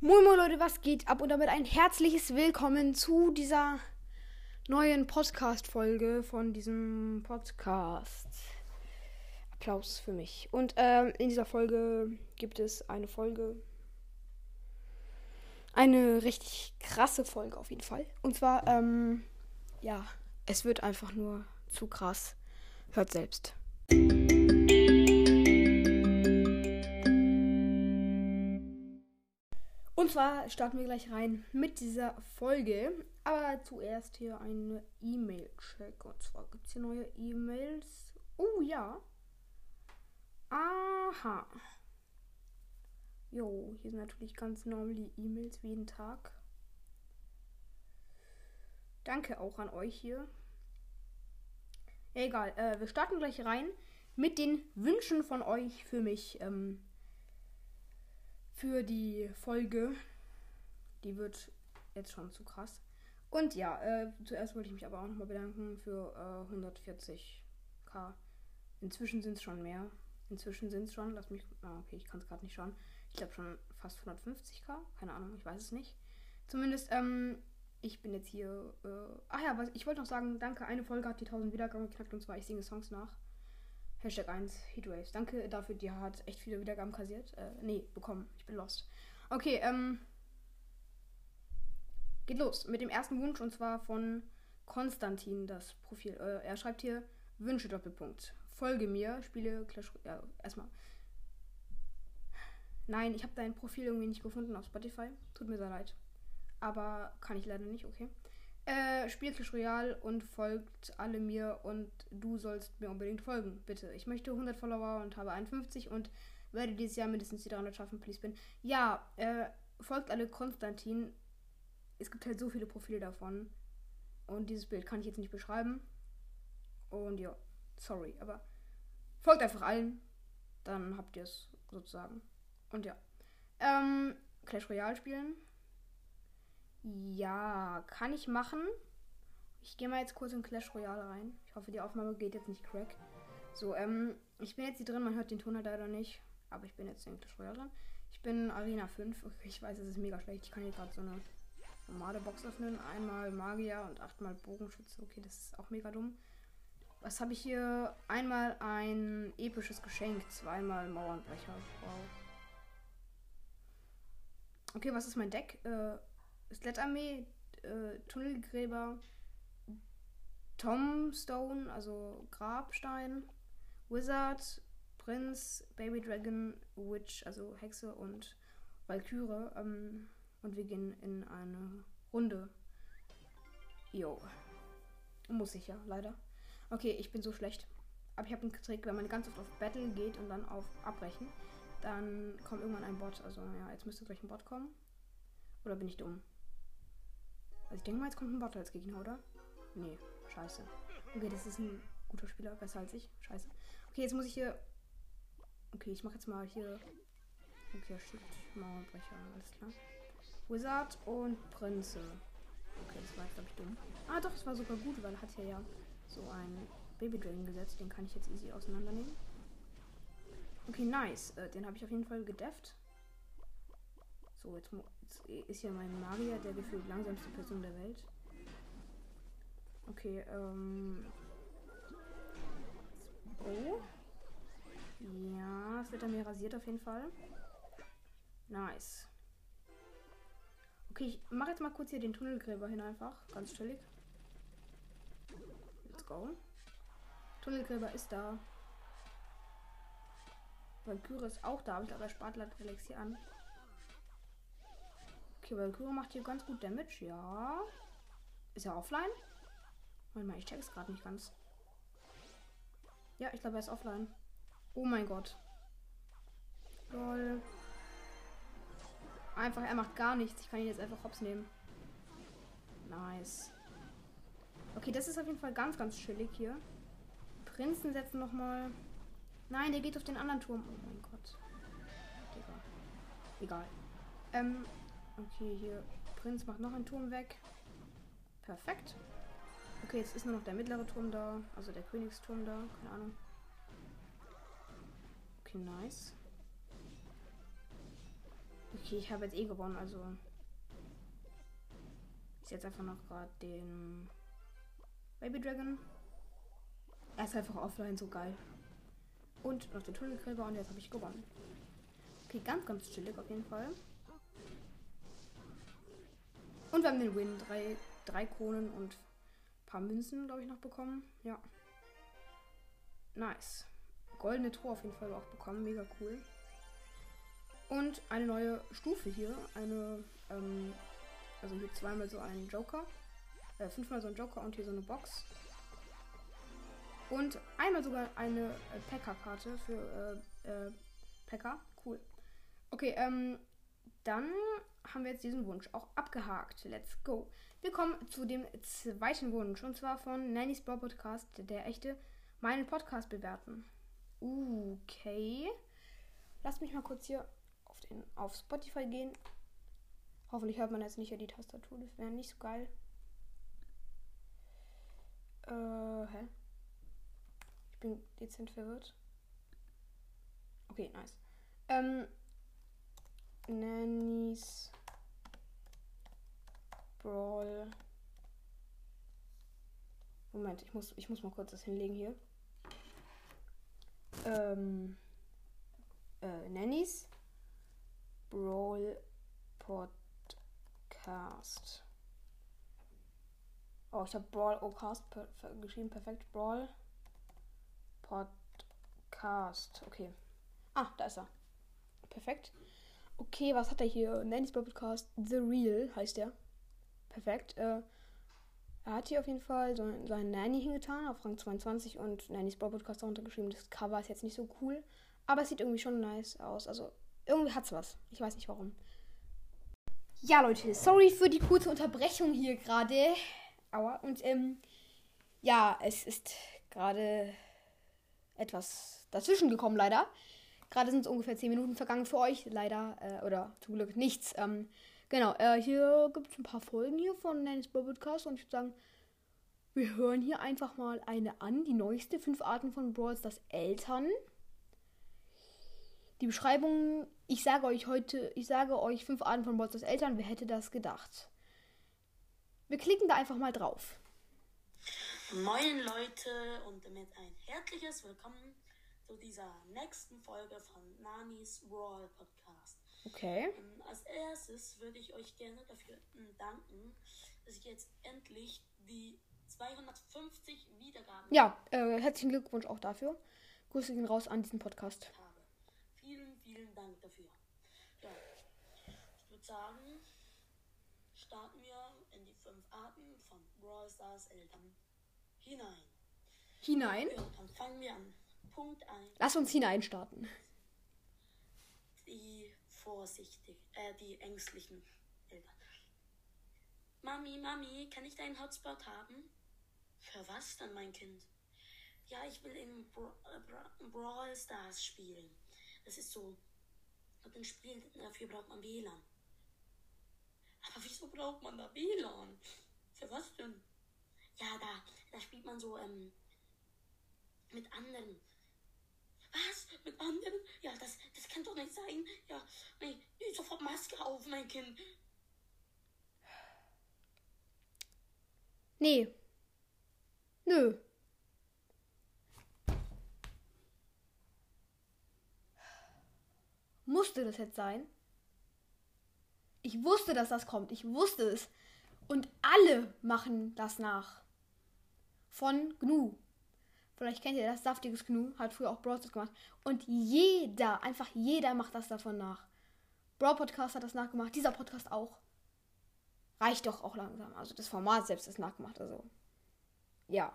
Moin Moin Leute, was geht ab? Und damit ein herzliches Willkommen zu dieser neuen Podcast-Folge von diesem Podcast. Applaus für mich. Und ähm, in dieser Folge gibt es eine Folge. Eine richtig krasse Folge auf jeden Fall. Und zwar, ähm, ja, es wird einfach nur zu krass. Hört selbst. Und zwar starten wir gleich rein mit dieser Folge. Aber zuerst hier eine E-Mail-Check. Und zwar gibt es hier neue E-Mails. Oh ja. Aha. Jo, hier sind natürlich ganz normal die E-Mails wie jeden Tag. Danke auch an euch hier. egal, äh, wir starten gleich rein mit den Wünschen von euch für mich. Ähm, für die Folge. Die wird jetzt schon zu krass. Und ja, äh, zuerst wollte ich mich aber auch nochmal bedanken für äh, 140k. Inzwischen sind es schon mehr. Inzwischen sind es schon, lass mich. Ah, okay, ich kann es gerade nicht schauen. Ich glaube schon fast 150k. Keine Ahnung, ich weiß es nicht. Zumindest, ähm, ich bin jetzt hier. Äh, ach ja, was, ich wollte noch sagen, danke. Eine Folge hat die 1000 Wiedergaben geknackt und zwar ich singe Songs nach. Hashtag 1 Heatwaves. Danke dafür, die hat echt viele Wiedergaben kassiert. Äh, nee, bekommen. Ich bin lost. Okay, ähm. Geht los mit dem ersten Wunsch und zwar von Konstantin das Profil. Äh, er schreibt hier Wünsche Doppelpunkt. Folge mir, spiele Clash. Ja, erstmal. Nein, ich habe dein Profil irgendwie nicht gefunden auf Spotify. Tut mir sehr leid. Aber kann ich leider nicht, okay. Äh, spielt Clash Royale und folgt alle mir und du sollst mir unbedingt folgen, bitte. Ich möchte 100 Follower und habe 51 und werde dieses Jahr mindestens die 300 schaffen, please bin. Ja, äh, folgt alle Konstantin. Es gibt halt so viele Profile davon. Und dieses Bild kann ich jetzt nicht beschreiben. Und ja, sorry, aber folgt einfach allen. Dann habt ihr es sozusagen. Und ja. Ähm, Clash Royale spielen. Ja, kann ich machen. Ich gehe mal jetzt kurz in Clash Royale rein. Ich hoffe, die Aufnahme geht jetzt nicht crack. So, ähm, ich bin jetzt hier drin. Man hört den Ton halt leider nicht. Aber ich bin jetzt in Clash Royale drin. Ich bin Arena 5. Okay, ich weiß, es ist mega schlecht. Ich kann hier gerade so eine normale Box öffnen. Einmal Magier und achtmal Bogenschütze. Okay, das ist auch mega dumm. Was habe ich hier? Einmal ein episches Geschenk. Zweimal Mauernbrecher. Wow. Okay, was ist mein Deck? Äh, Skelettarmee, äh, Tunnelgräber, Tombstone, also Grabstein, Wizard, Prinz, Baby Dragon, Witch, also Hexe und Valkyrie. Ähm, und wir gehen in eine Runde. Jo. Muss ich ja, leider. Okay, ich bin so schlecht. Aber ich habe einen Trick, wenn man ganz oft auf Battle geht und dann auf Abbrechen, dann kommt irgendwann ein Bot. Also ja, jetzt müsste gleich ein Bot kommen. Oder bin ich dumm? Also ich denke mal, jetzt kommt ein Bot als Gegner, oder? Nee, scheiße. Okay, das ist ein guter Spieler, besser als ich. Scheiße. Okay, jetzt muss ich hier. Okay, ich mache jetzt mal hier. Okay, shit. Mauerbrecher, alles klar. Wizard und Prinze. Okay, das war jetzt, glaube ich, dumm. Ah, doch, das war sogar gut, weil er hat hier ja so ein Baby Dragon gesetzt. Den kann ich jetzt easy auseinandernehmen. Okay, nice. Äh, den habe ich auf jeden Fall gedefft. So, jetzt, jetzt ist ja mein Magier der gefühlt langsamste Person der Welt. Okay, ähm. Oh. Ja, es wird an mir rasiert auf jeden Fall. Nice. Okay, ich mache jetzt mal kurz hier den Tunnelgräber hin einfach. Ganz chillig. Let's go. Tunnelgräber ist da. Valkyrie ist auch da, aber er spart Elixier an. Okay, Valkyrie macht hier ganz gut Damage. Ja. Ist er offline? Warte mal, ich check's gerade nicht ganz. Ja, ich glaube, er ist offline. Oh mein Gott. Lol. Einfach, er macht gar nichts. Ich kann ihn jetzt einfach hops nehmen. Nice. Okay, das ist auf jeden Fall ganz, ganz chillig hier. Prinzen setzen nochmal. Nein, der geht auf den anderen Turm. Oh mein Gott. Digga. Egal. Ähm, Okay, hier. Prinz macht noch einen Turm weg. Perfekt. Okay, jetzt ist nur noch der mittlere Turm da. Also der Königsturm da. Keine Ahnung. Okay, nice. Okay, ich habe jetzt eh gewonnen, also. Ich setze einfach noch gerade den Baby Dragon. Er ist einfach offline so geil. Und noch den Tunnelgräber und jetzt habe ich gewonnen. Okay, ganz, ganz chillig auf jeden Fall. Und wir haben den Win. Drei, drei Kronen und ein paar Münzen, glaube ich, noch bekommen. Ja. Nice. Goldene Tor auf jeden Fall auch bekommen. Mega cool. Und eine neue Stufe hier. Eine, ähm, also hier zweimal so ein Joker. Äh, fünfmal so ein Joker und hier so eine Box. Und einmal sogar eine äh, Packer-Karte für äh, äh, Packer. Cool. Okay, ähm, dann haben wir jetzt diesen Wunsch auch abgehakt. Let's go. Wir kommen zu dem zweiten Wunsch. Und zwar von Nannys Brawl Podcast, der echte, meinen Podcast bewerten. Okay. Lass mich mal kurz hier auf, den, auf Spotify gehen. Hoffentlich hört man jetzt nicht hier die Tastatur. Das wäre nicht so geil. Äh, hä? Ich bin dezent verwirrt. Okay, nice. Ähm, Nannies Brawl. Moment, ich muss, ich muss mal kurz das hinlegen hier. Ähm, äh, Nannies Brawl Podcast. Oh, ich habe Brawl Ocast per geschrieben. Perfekt. Brawl Podcast. Okay. Ah, da ist er. Perfekt. Okay, was hat er hier? Nanny's Podcast. The Real heißt er. Perfekt. Äh, er hat hier auf jeden Fall so seinen Nanny hingetan auf Rang 22 und Nanny's Brawl Podcast darunter geschrieben. Das Cover ist jetzt nicht so cool, aber es sieht irgendwie schon nice aus. Also irgendwie hat's was. Ich weiß nicht warum. Ja, Leute, sorry für die kurze Unterbrechung hier gerade. Aua. Und ähm, ja, es ist gerade etwas dazwischen gekommen, leider. Gerade sind es ungefähr 10 Minuten vergangen für euch. Leider, äh, oder zum Glück nichts. Ähm, genau, äh, hier gibt es ein paar Folgen hier von Nanny's Brawl Podcast und ich würde sagen, wir hören hier einfach mal eine an. Die neueste, fünf Arten von Brawls, das Eltern. Die Beschreibung, ich sage euch heute, ich sage euch fünf Arten von Brawls, das Eltern. Wer hätte das gedacht? Wir klicken da einfach mal drauf. Moin Leute und damit ein herzliches Willkommen zu dieser nächsten Folge von Nanis Brawl Podcast. Okay. Ähm, als erstes würde ich euch gerne dafür ähm, danken, dass ich jetzt endlich die 250 Wiedergaben Ja, äh, herzlichen Glückwunsch auch dafür. Grüße gehen raus an diesen Podcast. habe. Vielen, vielen Dank dafür. Ja, ich würde sagen, starten wir in die fünf Arten von Brawl Stars Eltern hinein. Hinein. Ja, dann fangen wir an. Punkt 1. Lass uns hineinstarten. Die vorsichtig, äh, die ängstlichen Eltern. Mami, Mami, kann ich deinen Hotspot haben? Für was dann, mein Kind? Ja, ich will in Bra äh, Bra Brawl Stars spielen. Das ist so. Und ein Spiel, dafür braucht man WLAN. Aber wieso braucht man da WLAN? Für was denn? Ja, da, da spielt man so ähm, mit anderen. Was? Mit anderen? Ja, das, das kann doch nicht sein. Ja, nee, sofort Maske auf, mein Kind. Nee. Nö. Musste das jetzt sein? Ich wusste, dass das kommt. Ich wusste es. Und alle machen das nach. Von Gnu. Vielleicht kennt ihr das, saftiges Gnu. Hat früher auch Brawl gemacht. Und jeder, einfach jeder macht das davon nach. Brawl Podcast hat das nachgemacht. Dieser Podcast auch. Reicht doch auch langsam. Also das Format selbst ist nachgemacht. Also ja.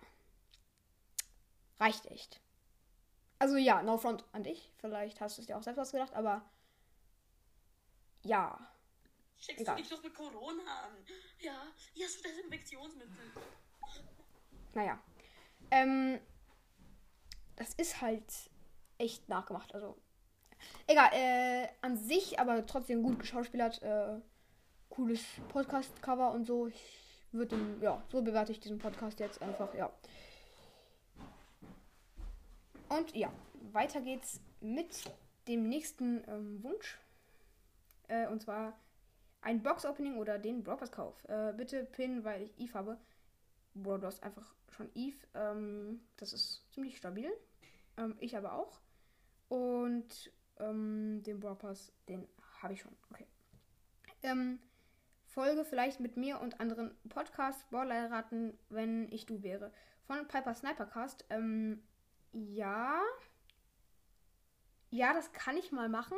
Reicht echt. Also ja, no front an dich. Vielleicht hast du es dir auch selbst ausgedacht, aber ja. Steckst Egal. du dich doch mit Corona an? Ja, hier hast du Desinfektionsmittel. Naja. Ähm, das ist halt echt nachgemacht. Also, egal. Äh, an sich, aber trotzdem gut geschauspielert. Äh, cooles Podcast-Cover und so. Ich würde, ja, so bewerte ich diesen Podcast jetzt einfach, ja. Und ja, weiter geht's mit dem nächsten ähm, Wunsch. Äh, und zwar ein Box-Opening oder den Broadcast-Kauf. Äh, bitte pinnen, weil ich Eve habe. Bro, du hast einfach schon Eve. Ähm, das ist ziemlich stabil. Ähm, ich aber auch. Und ähm, den Broadcast, den habe ich schon. Okay. Ähm, Folge vielleicht mit mir und anderen Podcast Brawler raten, wenn ich du wäre. Von Piper Snipercast. Ähm, ja. Ja, das kann ich mal machen.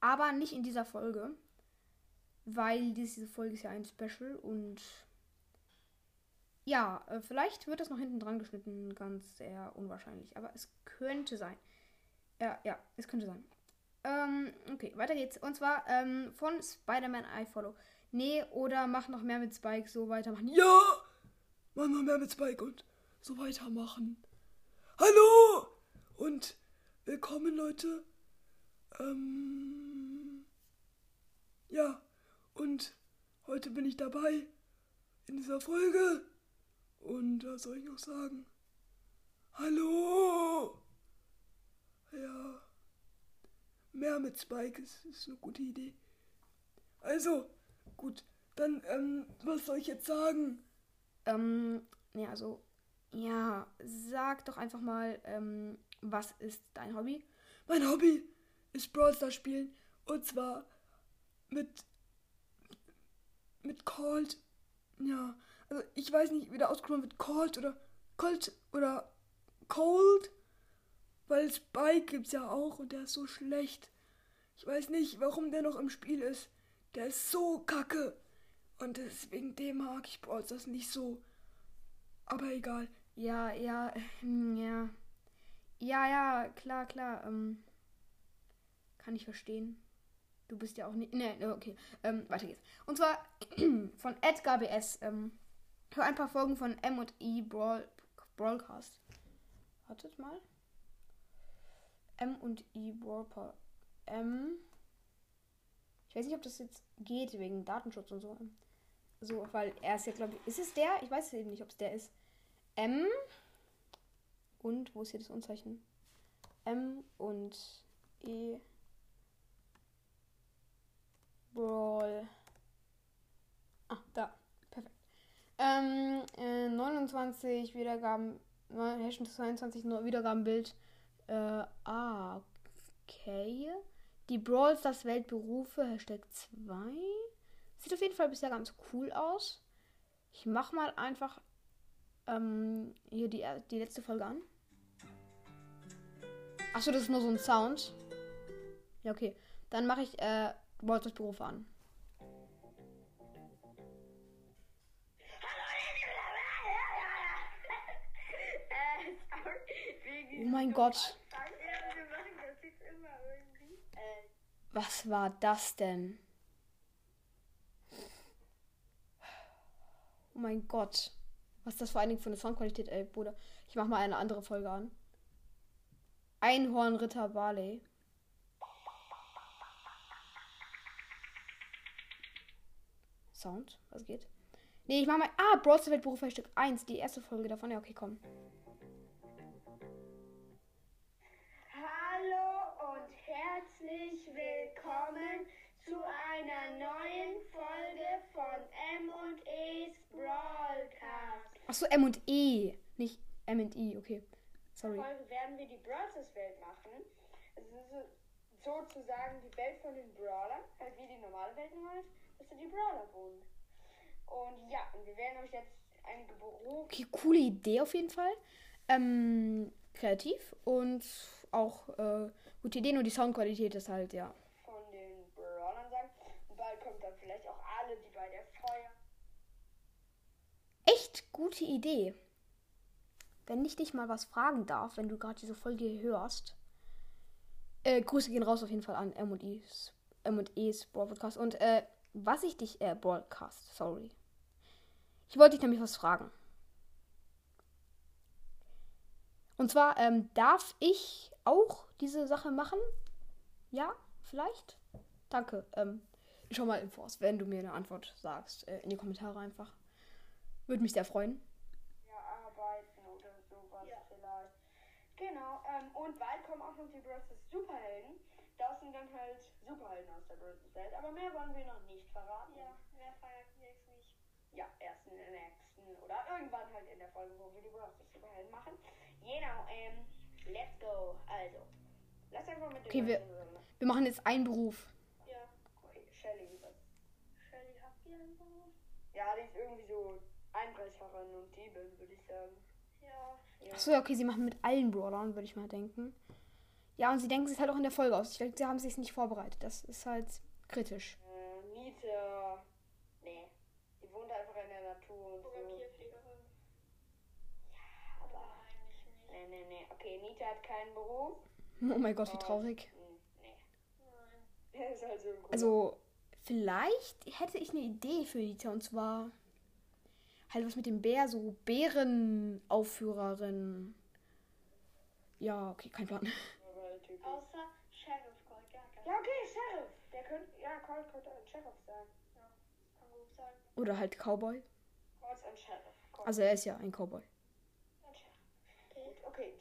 Aber nicht in dieser Folge. Weil diese Folge ist ja ein Special und ja, äh, vielleicht wird das noch hinten dran geschnitten. Ganz sehr unwahrscheinlich. Aber es könnte sein. Ja, ja, es könnte sein. Ähm, okay, weiter geht's. Und zwar ähm, von Spider-Man iFollow. Nee, oder mach noch mehr mit Spike, so weitermachen. Ja! Mach noch mehr mit Spike und so weitermachen. Hallo! Und willkommen, Leute. Ähm. Ja, und heute bin ich dabei in dieser Folge. Und was soll ich noch sagen? Hallo! Ja. Mehr mit Spike ist, ist eine gute Idee. Also, gut, dann, ähm, was soll ich jetzt sagen? Ähm, ja, also, ja, sag doch einfach mal, ähm, was ist dein Hobby? Mein Hobby ist Brawl Stars spielen. Und zwar mit, mit Cold. Ja, also ich weiß nicht, wie der ausgesprochen wird. Cold oder Cold oder Cold. Weil Spike gibt's ja auch und der ist so schlecht. Ich weiß nicht, warum der noch im Spiel ist. Der ist so kacke. Und deswegen dem mag ich Brawl Stars nicht so. Aber egal. Ja, ja, hm, ja. Ja, ja, klar, klar. Ähm, kann ich verstehen. Du bist ja auch nicht. Ne, okay. Ähm, weiter geht's. Und zwar von Edgar BS. Ähm, hör ein paar Folgen von M und E Brawl, Brawlcast. Wartet mal. M und E Brawl M. Ich weiß nicht, ob das jetzt geht wegen Datenschutz und so. So, weil er ist ja, glaube ich. Ist es der? Ich weiß eben nicht, ob es der ist. M. Und, wo ist hier das Unzeichen? M und E. Brawl. Ah, da. Ähm, äh, 29 Wiedergaben. Hashtag 22 Wiedergabenbild. Äh, ah, okay. Die Brawl Stars Weltberufe, Hashtag 2. Sieht auf jeden Fall bisher ganz cool aus. Ich mach mal einfach ähm, hier die, die letzte Folge an. Achso, das ist nur so ein Sound. Ja, okay. Dann mache ich äh, Brawl Stars Berufe an. Mein Gott. Was war das denn? Oh mein Gott. Was ist das vor allen Dingen für eine Soundqualität, ey, Bruder? Ich mach mal eine andere Folge an. Einhornritter Barley. Sound, was geht? Nee, ich mach mal. Ah, Broadstars Weltberuf Stück 1, die erste Folge davon. Ja, okay, komm. Herzlich willkommen zu einer neuen Folge von M&E's Broadcast. Achso, M und E, nicht M und E, okay. Sorry. Folge werden wir die Brawlers Welt machen. Es ist so, sozusagen die Welt von den Brawlern, halt wie die normale Welt nur ist, dass da die Brawler wohnen. Und ja, und wir werden euch jetzt einige Berufe. Okay, coole Idee auf jeden Fall. Ähm, kreativ und auch äh, gute Idee, nur die Soundqualität ist halt, ja. Von den Brawlern sagen. Und bald kommt dann vielleicht auch alle, die bei der Feuer. Echt gute Idee. Wenn ich dich mal was fragen darf, wenn du gerade diese Folge hier hörst. Äh, Grüße gehen raus auf jeden Fall an M&E's, M&E's Broadcast. Und, äh, was ich dich, äh, Broadcast, sorry. Ich wollte dich nämlich was fragen. Und zwar, ähm, darf ich auch diese Sache machen? Ja, vielleicht? Danke. Ähm, ich schau mal im Voraus, wenn du mir eine Antwort sagst. Äh, in die Kommentare einfach. Würde mich sehr freuen. Ja, arbeiten oder sowas ja. vielleicht. Genau, ähm, und bald kommen auch noch die Bros. Superhelden. das sind dann halt Superhelden aus der Bros. Welt. Aber mehr wollen wir noch nicht verraten. Ja, wer feiert jetzt nicht? Ja, erst in der nächsten oder irgendwann halt in der Folge, wo wir die Bros. Superhelden machen. Genau, ähm, let's go. Also, lass einfach mit dem Okay, wir- Wir machen jetzt einen Beruf. Ja, Okay, Shelly? Shelly, habt ihr einen Beruf? Ja, die ist irgendwie so Einbrecherin und Diebin, würde ich sagen. Ja, Ja. Achso, ja, okay, sie machen mit allen Brawlern, würde ich mal denken. Ja, und sie denken sich halt auch in der Folge aus. Ich denke, sie haben sich nicht vorbereitet. Das ist halt kritisch. Äh, Nita. Nee. Die wohnt einfach in der Natur und so. Tierpflegerin. Aber. Aber eigentlich nicht. Nee, nee, nee. Nita hat keinen Beruf. Oh mein Gott, wie traurig. Hm, nee. Nein. Der ist halt so ein cooler- Also, vielleicht hätte ich eine Idee für Nita. Und zwar halt was mit dem Bär, so Bärenaufführerin. Ja, okay, kein Plan. Außer Sheriff Colt, gar kein. Ja, okay, Sheriff. Der könnte. Ja, Colt könnte ein Sheriff sein. Kann gut sein. Oder halt Cowboy. Colt ist ein Sheriff. Colt Also, er ist ja ein Cowboy. ein Sheriff. Okay,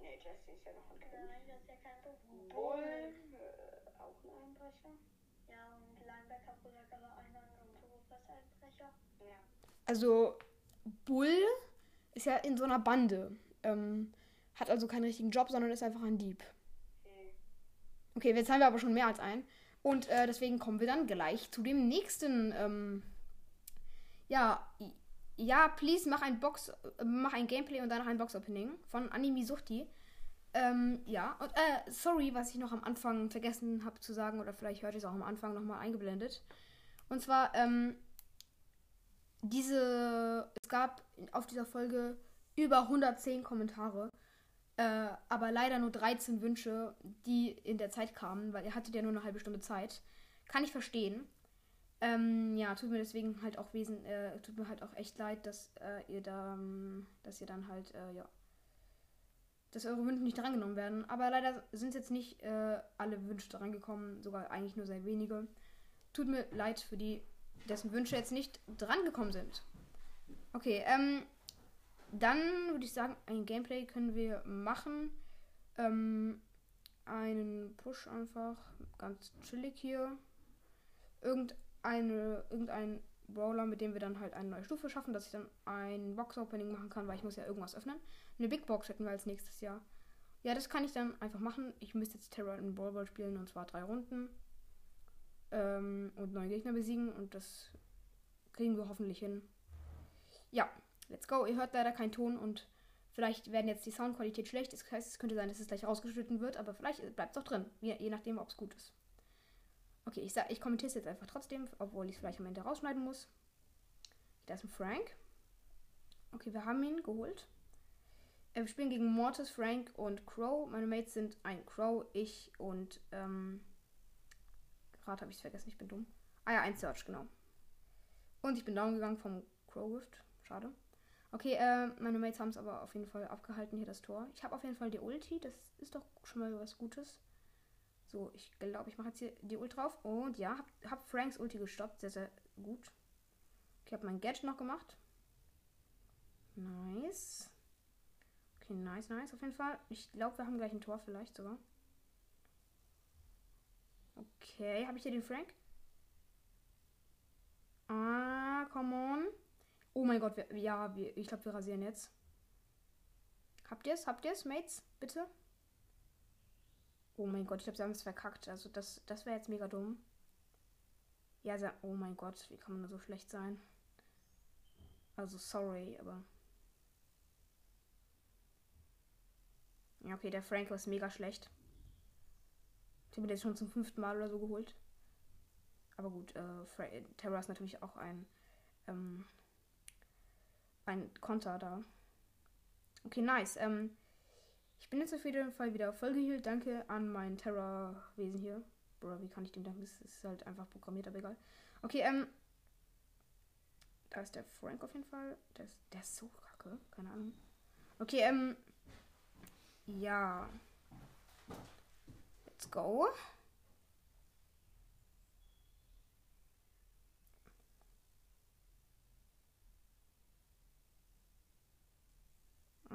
Nee, Jesse ist ja noch ein Kind. Nein, das ist ja kein Beruf. Bull. Äh, auch ein Einbrecher. Ja, und Linebacker ja gerade einen anderen Beruf als Einbrecher. Ja. Also, Bull ist ja in so einer Bande. Ähm, hat also keinen richtigen Job, sondern ist einfach ein Dieb. Okay. Okay, jetzt haben wir aber schon mehr als einen. Und äh, deswegen kommen wir dann gleich zu dem nächsten. Ähm, ja, ja, please mach ein Box, äh, mach ein Gameplay und danach ein Box-Opening von Anime Suchti. Ähm, ja, und äh, sorry, was ich noch am Anfang vergessen habe zu sagen, oder vielleicht hört ihr es auch am Anfang nochmal eingeblendet. Und zwar, ähm, diese, es gab auf dieser Folge über 110 Kommentare. Äh, aber leider nur 13 Wünsche, die in der Zeit kamen, weil ihr hattet ja nur eine halbe Stunde Zeit. Kann ich verstehen. Ähm, ja, tut mir deswegen halt auch wesen, äh, tut mir halt auch echt leid, dass äh, ihr da, ähm, dass ihr dann halt, äh, ja, dass eure Wünsche nicht drangenommen werden. Aber leider sind jetzt nicht äh, alle Wünsche drangekommen, sogar eigentlich nur sehr wenige. Tut mir leid für die, dessen Wünsche jetzt nicht drangekommen sind. Okay, ähm, dann würde ich sagen, ein Gameplay können wir machen. Ähm, einen Push einfach. Ganz chillig hier. Irgendeine, irgendein Brawler, mit dem wir dann halt eine neue Stufe schaffen, dass ich dann ein Box-Opening machen kann, weil ich muss ja irgendwas öffnen. Eine Big Box hätten wir als nächstes Jahr. Ja, das kann ich dann einfach machen. Ich müsste jetzt Terror in Brawl Ball spielen und zwar drei Runden. Ähm, und neue Gegner besiegen und das kriegen wir hoffentlich hin. Ja, let's go. Ihr hört leider keinen Ton und vielleicht werden jetzt die Soundqualität schlecht. Das heißt, es könnte sein, dass es gleich rausgeschnitten wird, aber vielleicht bleibt es auch drin. Je, je nachdem, ob es gut ist. Okay, ich, ich kommentiere es jetzt einfach trotzdem, obwohl ich es vielleicht am Ende rausschneiden muss. Da ist ein Frank. Okay, wir haben ihn geholt. Äh, Wir spielen gegen Mortis, Frank und Crow. Meine Mates sind ein Crow, ich und ähm, gerade habe ich es vergessen, ich bin dumm. Ah ja, ein Search, genau. Und ich bin down gegangen vom Crow Rift. Schade. Okay, äh, meine Mates haben es aber auf jeden Fall abgehalten, hier das Tor. Ich habe auf jeden Fall die Ulti, das ist doch schon mal was Gutes. So, ich glaube, ich mache jetzt hier die Ult drauf. Und ja, hab, hab Franks Ulti gestoppt. Sehr, sehr gut. Okay, habe mein Gadget noch gemacht. Nice. Okay, nice, nice auf jeden Fall. Ich glaube, wir haben gleich ein Tor vielleicht sogar. Okay, habe ich hier den Frank? Ah, come on. Oh mein Gott, wir, ja, wir, ich glaube, wir rasieren jetzt. Habt ihr es? Habt ihr es, Mates? Bitte? Oh mein Gott, ich glaube, sie haben es verkackt. Also das, das wäre jetzt mega dumm. Ja, sie, oh mein Gott, wie kann man nur so schlecht sein? Also sorry, aber... Ja, okay, der Frank ist mega schlecht. Ich habe den jetzt schon zum fünften Mal oder so geholt. Aber gut, äh, Terra ist natürlich auch ein, ähm, ein Konter da. Okay, nice. Ähm, ich bin jetzt auf jeden Fall wieder voll geheilt. Danke an mein Terra-Wesen hier. Bro, wie kann ich dem danken? Das ist halt einfach programmiert, aber egal. Okay, ähm. Da ist der Frank auf jeden Fall. Der ist, der ist so kacke. Keine Ahnung. Okay, ähm. Ja. Let's go.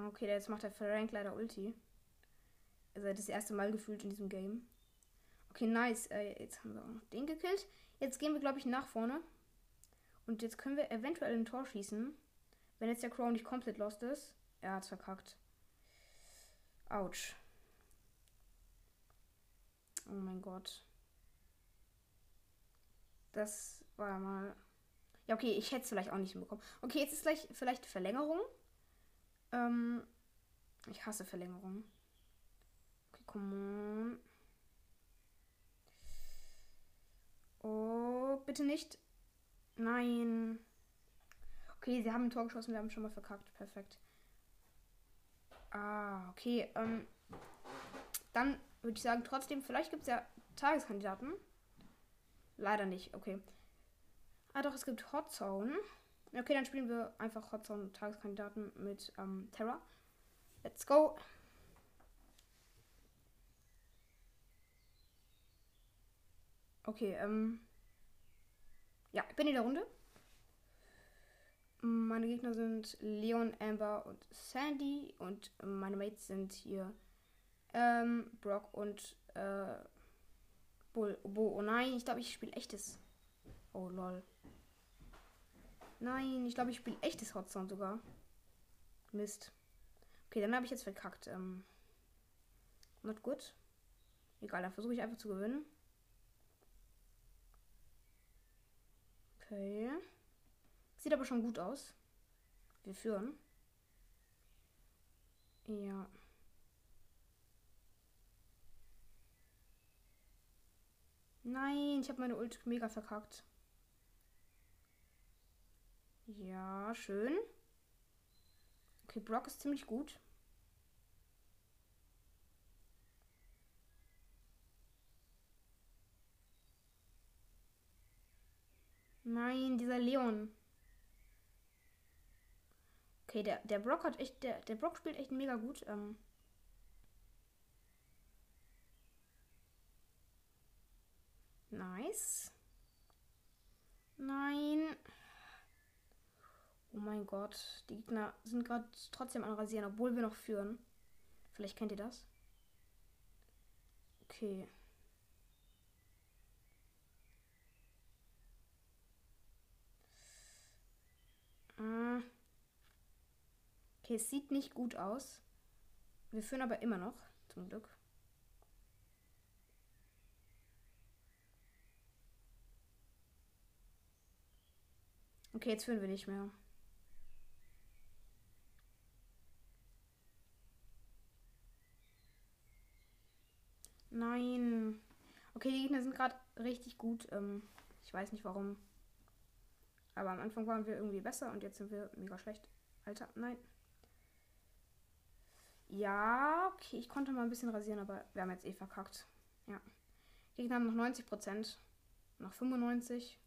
Okay, jetzt macht der Frank leider Ulti. Also das erste Mal gefühlt in diesem Game. Okay, nice. Äh, jetzt haben wir auch noch den gekillt. Jetzt gehen wir, glaube ich, nach vorne. Und jetzt können wir eventuell ein Tor schießen. Wenn jetzt der Crow nicht komplett lost ist. Er hat's verkackt. Autsch. Oh mein Gott. Das war mal. Ja, okay, ich hätte es vielleicht auch nicht hinbekommen. Okay, jetzt ist gleich vielleicht Verlängerung. Ähm, ich hasse Verlängerung. Okay, come on. Oh, bitte nicht. Nein. Okay, sie haben ein Tor geschossen, wir haben schon mal verkackt. Perfekt. Ah, okay. Ähm, dann würde ich sagen, trotzdem, vielleicht gibt es ja Tageskandidaten. Leider nicht, okay. Ah, doch, es gibt Hot Zone. Okay, dann spielen wir einfach Hot Zone Tageskandidaten mit ähm, Terra. Let's go. Okay, ähm. Ja, ich bin in der Runde. Meine Gegner sind Leon, Amber und Sandy. Und meine Mates sind hier ähm, Brock und äh, Bull. Bo. Oh nein, ich glaube, ich spiele echtes. Oh lol. Nein, ich glaube, ich spiele echtes Hot Zone sogar. Mist. Okay, dann habe ich jetzt verkackt. Ähm, not good. Egal, dann versuche ich einfach zu gewinnen. Okay. Sieht aber schon gut aus. Wir führen. Ja. Nein, ich habe meine Ult mega verkackt. Ja, schön. Okay, Brock ist ziemlich gut. Nein, dieser Leon. Okay, der, der Brock hat echt, der, der Brock spielt echt mega gut. Ähm nice. Nein. Oh mein Gott, die Gegner sind gerade trotzdem an Rasieren, obwohl wir noch führen. Vielleicht kennt ihr das. Okay. Ah. Okay, es sieht nicht gut aus. Wir führen aber immer noch, zum Glück. Okay, jetzt führen wir nicht mehr. Nein. Okay, die Gegner sind gerade richtig gut. Ähm, ich weiß nicht warum. Aber am Anfang waren wir irgendwie besser und jetzt sind wir mega schlecht. Alter, nein. Ja, okay, ich konnte mal ein bisschen rasieren, aber wir haben jetzt eh verkackt. Ja. Gegner haben noch 90 Prozent. Noch 95.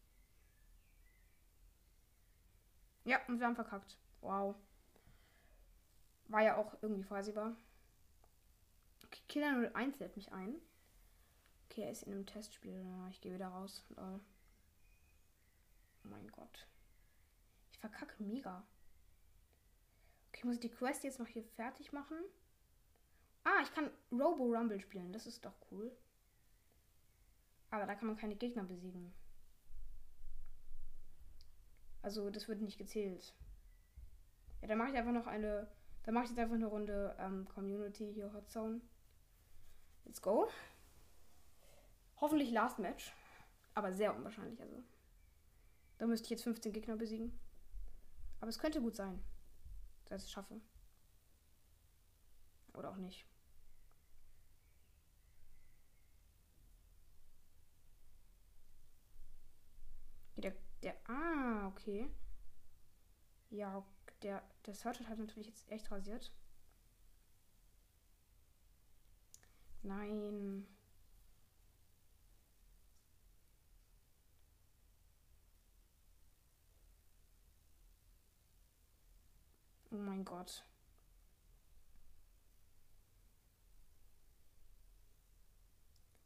Ja, und wir haben verkackt. Wow. War ja auch irgendwie vorhersehbar. Okay, Killer 01 lädt mich ein. Okay, er ist in einem Testspiel. Ich gehe wieder raus. Lol. Oh mein Gott. Ich verkacke mega. Okay, muss ich die Quest jetzt noch hier fertig machen? Ah, ich kann Robo Rumble spielen. Das ist doch cool. Aber da kann man keine Gegner besiegen. Also, das wird nicht gezählt. Ja, dann mache ich einfach noch eine. Dann mache ich jetzt einfach eine Runde ähm, Community hier Hot Zone. Let's go. Hoffentlich Last Match. Aber sehr unwahrscheinlich, also. Da müsste ich jetzt 15 Gegner besiegen. Aber es könnte gut sein, dass ich es schaffe. Oder auch nicht. Der, der, ah, okay. Ja, der, der Search hat natürlich jetzt echt rasiert. Nein. Oh mein Gott.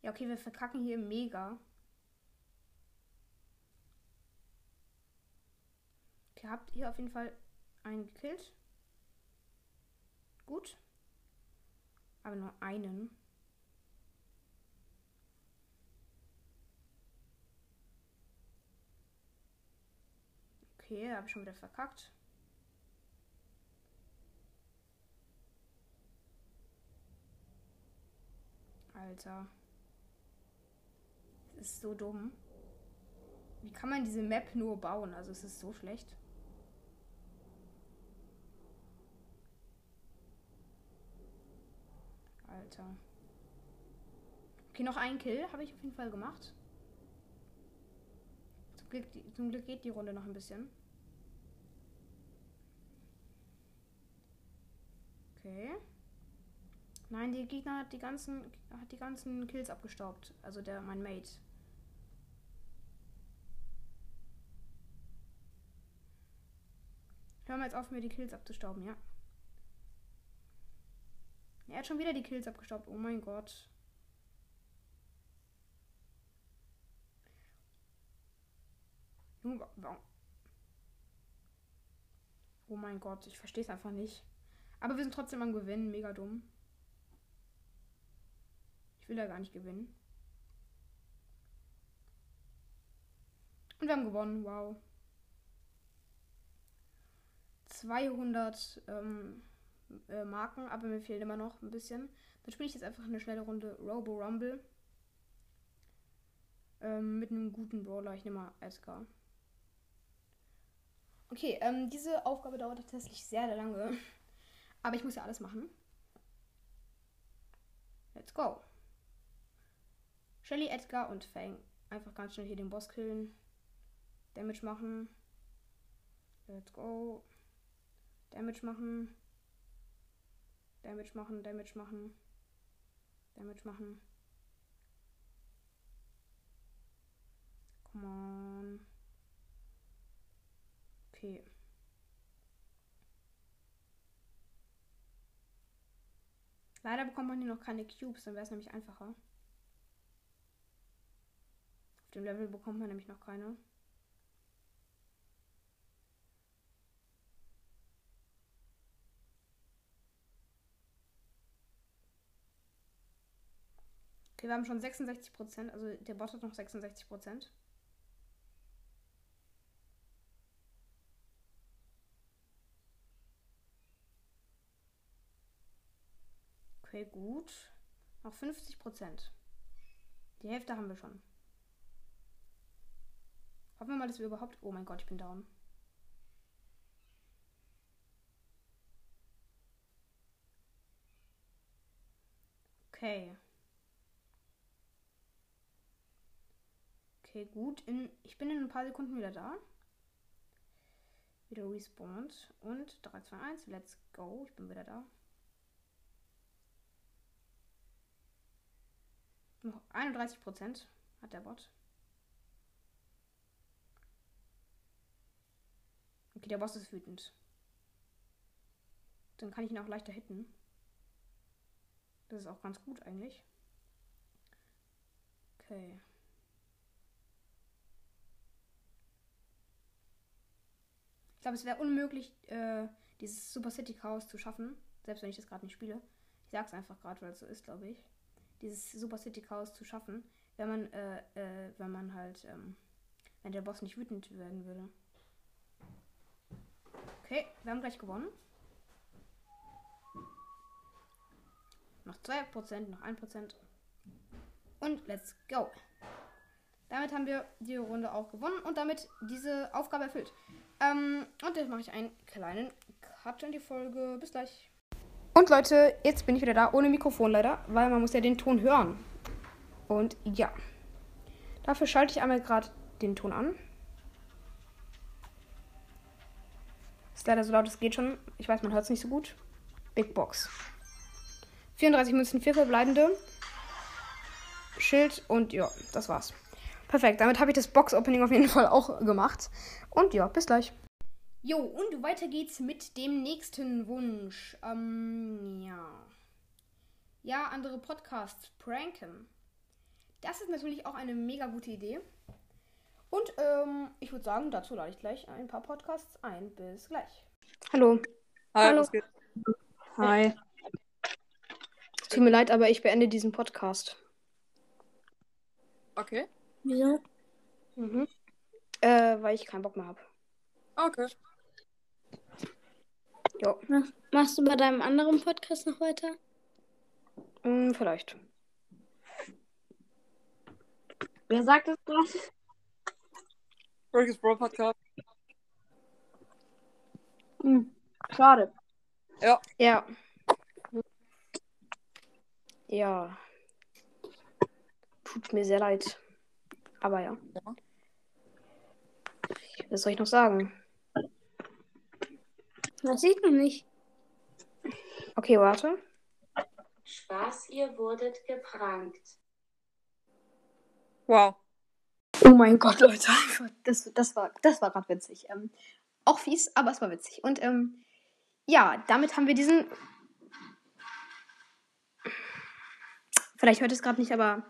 Ja, okay, wir verkacken hier mega. Ihr habt hier auf jeden Fall einen gekillt. Gut. Aber nur einen. Okay, habe ich schon wieder verkackt. Alter. Das ist so dumm. Wie kann man diese Map nur bauen? Also es ist so schlecht. Alter. Okay, noch ein Kill habe ich auf jeden Fall gemacht. Zum Glück, zum Glück geht die Runde noch ein bisschen. Okay. Nein, die Gegner hat die ganzen hat die ganzen Kills abgestaubt. Also der mein Mate. Hör mal jetzt auf, mir die Kills abzustauben, ja. Er hat schon wieder die Kills abgestaubt. Oh mein Gott. Oh mein Gott, ich verstehe es einfach nicht. Aber wir sind trotzdem am Gewinnen. Mega dumm. Ich will ja gar nicht gewinnen. Und wir haben gewonnen. Wow. 200 ähm, äh, Marken, aber mir fehlt immer noch ein bisschen. Dann spiele ich jetzt einfach eine schnelle Runde Robo Rumble. Ähm, mit einem guten Brawler. Ich nehme mal Edgar. Okay, ähm, diese Aufgabe dauert tatsächlich sehr lange. Aber ich muss ja alles machen. Let's go. Shelly, Edgar und Fang. Einfach ganz schnell hier den Boss killen. Damage machen. Let's go. Damage machen. Damage machen, Damage machen. Damage machen. Come on. Okay. Leider bekommt man hier noch keine Cubes, dann wäre es nämlich einfacher. Auf dem Level bekommt man nämlich noch keine. Okay, wir haben schon 66%, also der Bot hat noch 66%. Okay, gut. Noch 50%. Die Hälfte haben wir schon. Hoffen wir mal, dass wir überhaupt... Oh mein Gott, ich bin down. Okay. Okay, gut. In, ich bin in ein paar Sekunden wieder da. Wieder respawned. Und 3, 2, 1, let's go. Ich bin wieder da. Noch 31% hat der Bot. Okay, der Boss ist wütend. Dann kann ich ihn auch leichter hitten. Das ist auch ganz gut eigentlich. Okay. Ich glaube, es wäre unmöglich, äh, dieses Super City Chaos zu schaffen. Selbst wenn ich das gerade nicht spiele. Ich sag's einfach gerade, weil es so ist, glaube ich. Dieses Super City Chaos zu schaffen, wenn man, äh, äh, wenn man halt, ähm, wenn der Boss nicht wütend werden würde. Okay, wir haben gleich gewonnen. Noch 2%, noch 1%. Und let's go. Damit haben wir die Runde auch gewonnen und damit diese Aufgabe erfüllt. Ähm, und jetzt mache ich einen kleinen Cut in die Folge. Bis gleich. Und Leute, jetzt bin ich wieder da, ohne Mikrofon leider, weil man muss ja den Ton hören. Und ja. Dafür schalte ich einmal gerade den Ton an. Leider so laut, es geht schon. Ich weiß, man hört es nicht so gut. Big Box. 34 Münzen, 4 verbleibende. Schild und ja, das war's. Perfekt, damit habe ich das Box-Opening auf jeden Fall auch gemacht. Und ja, bis gleich. Jo, und weiter geht's mit dem nächsten Wunsch. Ähm, ja. Ja, andere Podcasts pranken. Das ist natürlich auch eine mega gute Idee. Und ähm, ich würde sagen, dazu lade ich gleich ein paar Podcasts ein. Bis gleich. Hallo. Hi, Hallo. Hi. Tut mir leid, aber ich beende diesen Podcast. Okay. Wieso? Mhm. Äh, weil ich keinen Bock mehr habe. Okay. Jo, Machst du bei deinem anderen Podcast noch weiter? hm, vielleicht. Wer sagt das gerade? Burgers Bro Podcast. Hm, schade. Ja. Ja. Tut mir sehr leid. Aber ja. Ja. Was soll ich noch sagen? Das sieht man nicht. Okay, warte. Spaß, ihr wurdet geprankt. Wow. Oh mein Gott, Leute. Das, das war, das war gerade witzig. Ähm, auch fies, aber es war witzig. Und ähm, ja, damit haben wir diesen. Vielleicht hört es gerade nicht, aber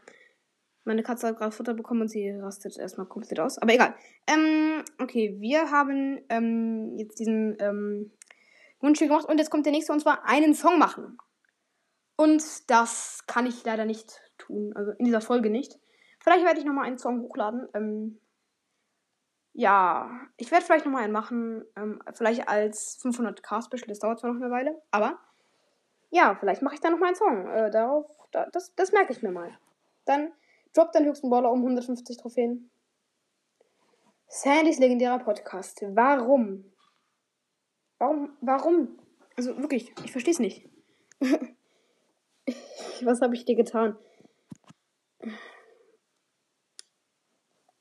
meine Katze hat gerade Futter bekommen und sie rastet erstmal komplett aus. Aber egal. Ähm, okay, wir haben ähm, jetzt diesen ähm, Wunsch hier gemacht und jetzt kommt der nächste und zwar einen Song machen. Und das kann ich leider nicht tun. Also in dieser Folge nicht. Vielleicht werde ich nochmal einen Song hochladen. Ähm, ja, ich werde vielleicht nochmal einen machen. Ähm, vielleicht als 500k Special. Das dauert zwar noch eine Weile. Aber ja, vielleicht mache ich da nochmal einen Song. Äh, darauf, da, das, das merke ich mir mal. Dann droppt deinen höchsten Baller um 150 Trophäen. Sandys legendärer Podcast. Warum? Warum? Warum? Also wirklich, ich verstehe es nicht. Was habe ich dir getan?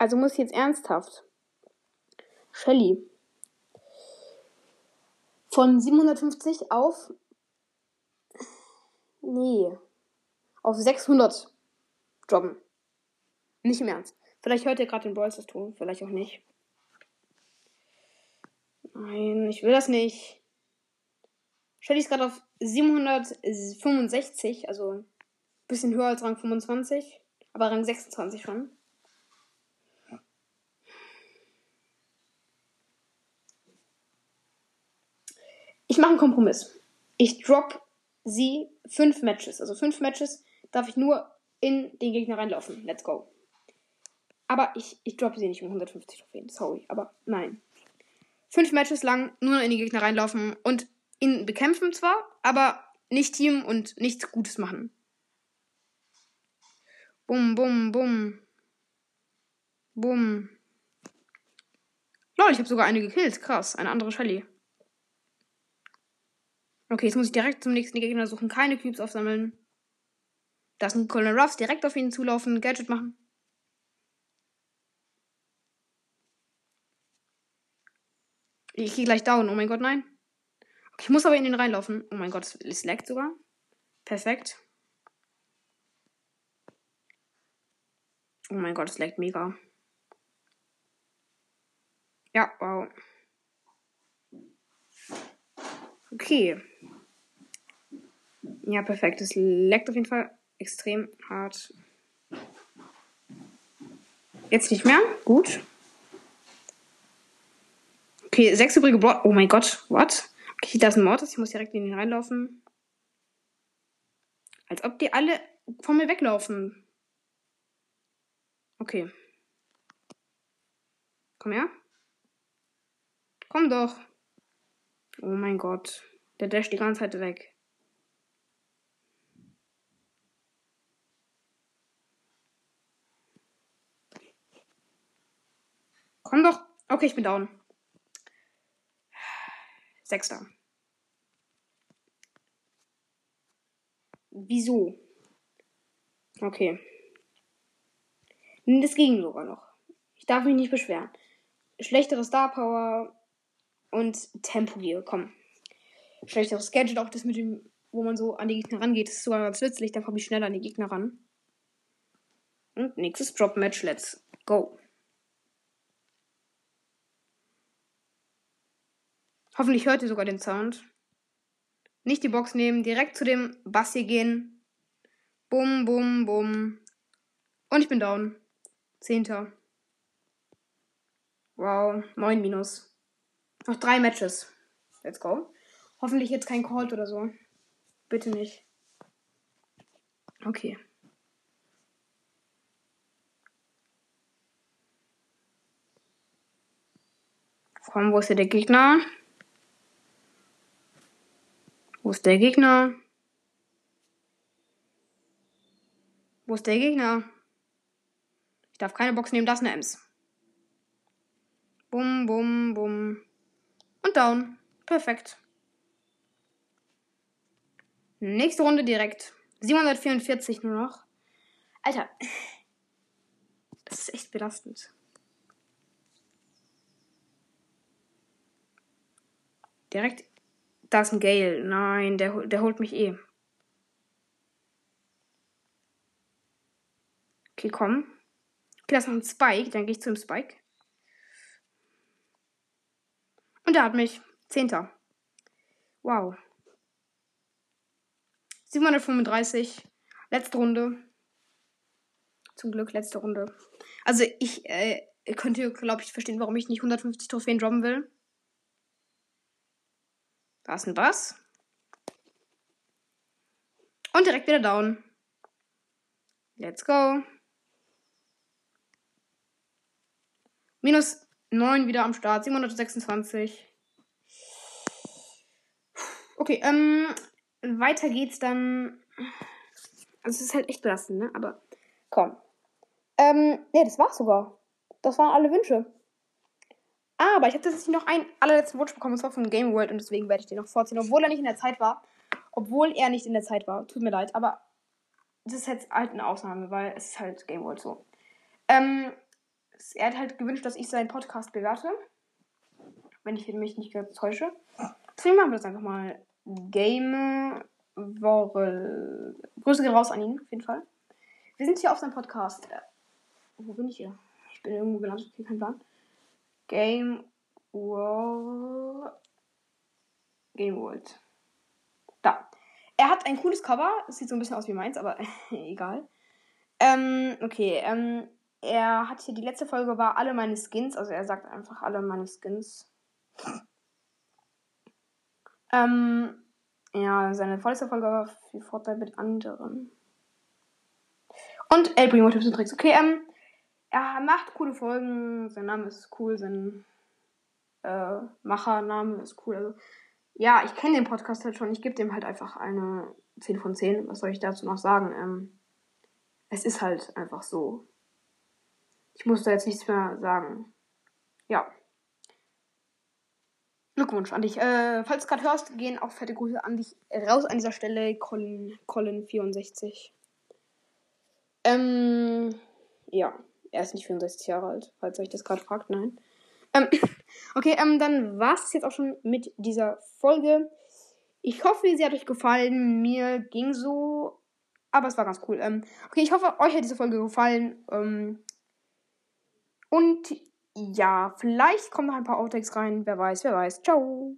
Also muss ich jetzt ernsthaft. Shelly. Von 750 auf. Nee. Auf 600 droppen. Nicht im Ernst. Vielleicht hört ihr gerade den Brawl Stars Ton, vielleicht auch nicht. Nein, ich will das nicht. Shelly ist gerade auf 765, also ein bisschen höher als Rang 25, aber Rang 26 schon. Ich mache einen Kompromiss. Ich drop sie fünf Matches. Also fünf Matches darf ich nur in den Gegner reinlaufen. Let's go. Aber ich, ich droppe sie nicht um 150 Trophäen. Sorry, aber nein. Fünf Matches lang nur in die Gegner reinlaufen und ihn bekämpfen zwar, aber nicht Team und nichts Gutes machen. Bum, bum, bum. Bum. Lol, ich habe sogar eine gekillt. Krass, eine andere Shelly. Okay, jetzt muss ich direkt zum nächsten Gegner suchen. Keine Cubes aufsammeln. Da ist ein Colonel Ruffs. Direkt auf ihn zulaufen. Gadget machen. Ich gehe gleich down. Oh mein Gott, nein. Okay, ich muss aber in den reinlaufen. Oh mein Gott, es laggt sogar. Perfekt. Oh mein Gott, es laggt mega. Ja, wow. Okay. Ja, perfekt. Es leckt auf jeden Fall extrem hart. Jetzt nicht mehr. Gut. Okay, sechs übrige Bro Oh mein Gott. What? Okay, da ist ein Mortis. Ich muss direkt in ihn reinlaufen. Als ob die alle von mir weglaufen. Okay. Komm her. Komm doch. Oh mein Gott. Der dasht die ganze Zeit weg. Komm doch. Okay, ich bin down. Sechster. Wieso? Okay. Das ging sogar noch. Ich darf mich nicht beschweren. Schlechtere Star Power und Tempo Gear, komm. Schlechteres Gadget, auch das mit dem, wo man so an die Gegner rangeht, ist sogar ganz nützlich. Dann komme ich schneller an die Gegner ran. Und nächstes Drop Match, let's go. Hoffentlich hört ihr sogar den Sound. Nicht die Box nehmen, direkt zu dem Bassi gehen. Bum, bum, bum. Und ich bin down. Zehnter. Wow, 9 minus. Noch drei Matches. Let's go. Hoffentlich jetzt kein Cold oder so. Bitte nicht. Okay. Komm, wo ist der Gegner? Wo ist der Gegner? Wo ist der Gegner? Ich darf keine Box nehmen, das ist eine Ems. Bum, bum, bum. Und down. Perfekt. Nächste Runde direkt. 744 nur noch. Alter. Das ist echt belastend. Direkt. Da ist ein Gale. Nein, der, der holt mich eh. Okay, komm. Okay, da ist noch ein Spike. Dann gehe ich zu dem Spike. Und der hat mich. Zehnter. Wow. 735. Letzte Runde. Zum Glück, letzte Runde. Also ich äh, könnt ihr, glaube ich, verstehen, warum ich nicht 150 Trophäen droppen will. Da ist ein Bass. Und direkt wieder down. Let's go. Minus 9 wieder am Start. 726. Okay, ähm, weiter geht's dann. Also es ist halt echt belastend, ne? Aber komm. Ähm, ne, das war's sogar. Das waren alle Wünsche. Aber ich habe tatsächlich noch einen allerletzten Wunsch bekommen, und zwar von Game World, und deswegen werde ich den noch vorziehen, obwohl er nicht in der Zeit war. Obwohl er nicht in der Zeit war. Tut mir leid, aber das ist jetzt halt eine Ausnahme, weil es ist halt Game World so. Ähm, er hat halt gewünscht, dass ich seinen Podcast bewerte. Wenn ich mich nicht ganz täusche. Deswegen machen wir das einfach mal. Game World. Grüße gehen raus an ihn, auf jeden Fall. Wir sind hier auf seinem Podcast. Äh, wo bin ich hier? Ich bin irgendwo gelandet, okay, kein Plan. Game World. Game World. Da. Er hat ein cooles Cover. Es sieht so ein bisschen aus wie meins, aber egal. Ähm, okay, ähm, er hat hier, die letzte Folge war alle meine Skins, also er sagt einfach alle meine Skins. Ähm, ja, seine vorletzte Folge war für Fortnite mit anderen. Und El Primo Tipps und Tricks. Okay, ähm, er macht coole Folgen, sein Name ist cool, sein äh, Machername ist cool. Also, ja, ich kenne den Podcast halt schon. Ich gebe dem halt einfach eine 10 von 10. Was soll ich dazu noch sagen? Ähm, es ist halt einfach so. Ich muss da jetzt nichts mehr sagen. Ja. Glückwunsch an dich. Äh, falls du gerade hörst, gehen auch fette Grüße an dich raus an dieser Stelle. Colin, Colin64. Ähm, ja. Er ist nicht 64 Jahre alt, falls euch das gerade fragt. Nein. Ähm, okay, ähm, dann war es jetzt auch schon mit dieser Folge. Ich hoffe, sie hat euch gefallen. Mir ging so. Aber es war ganz cool. Ähm, okay, ich hoffe, euch hat diese Folge gefallen. Ähm, und ja, vielleicht kommen noch ein paar Outtakes rein. Wer weiß, wer weiß. Ciao.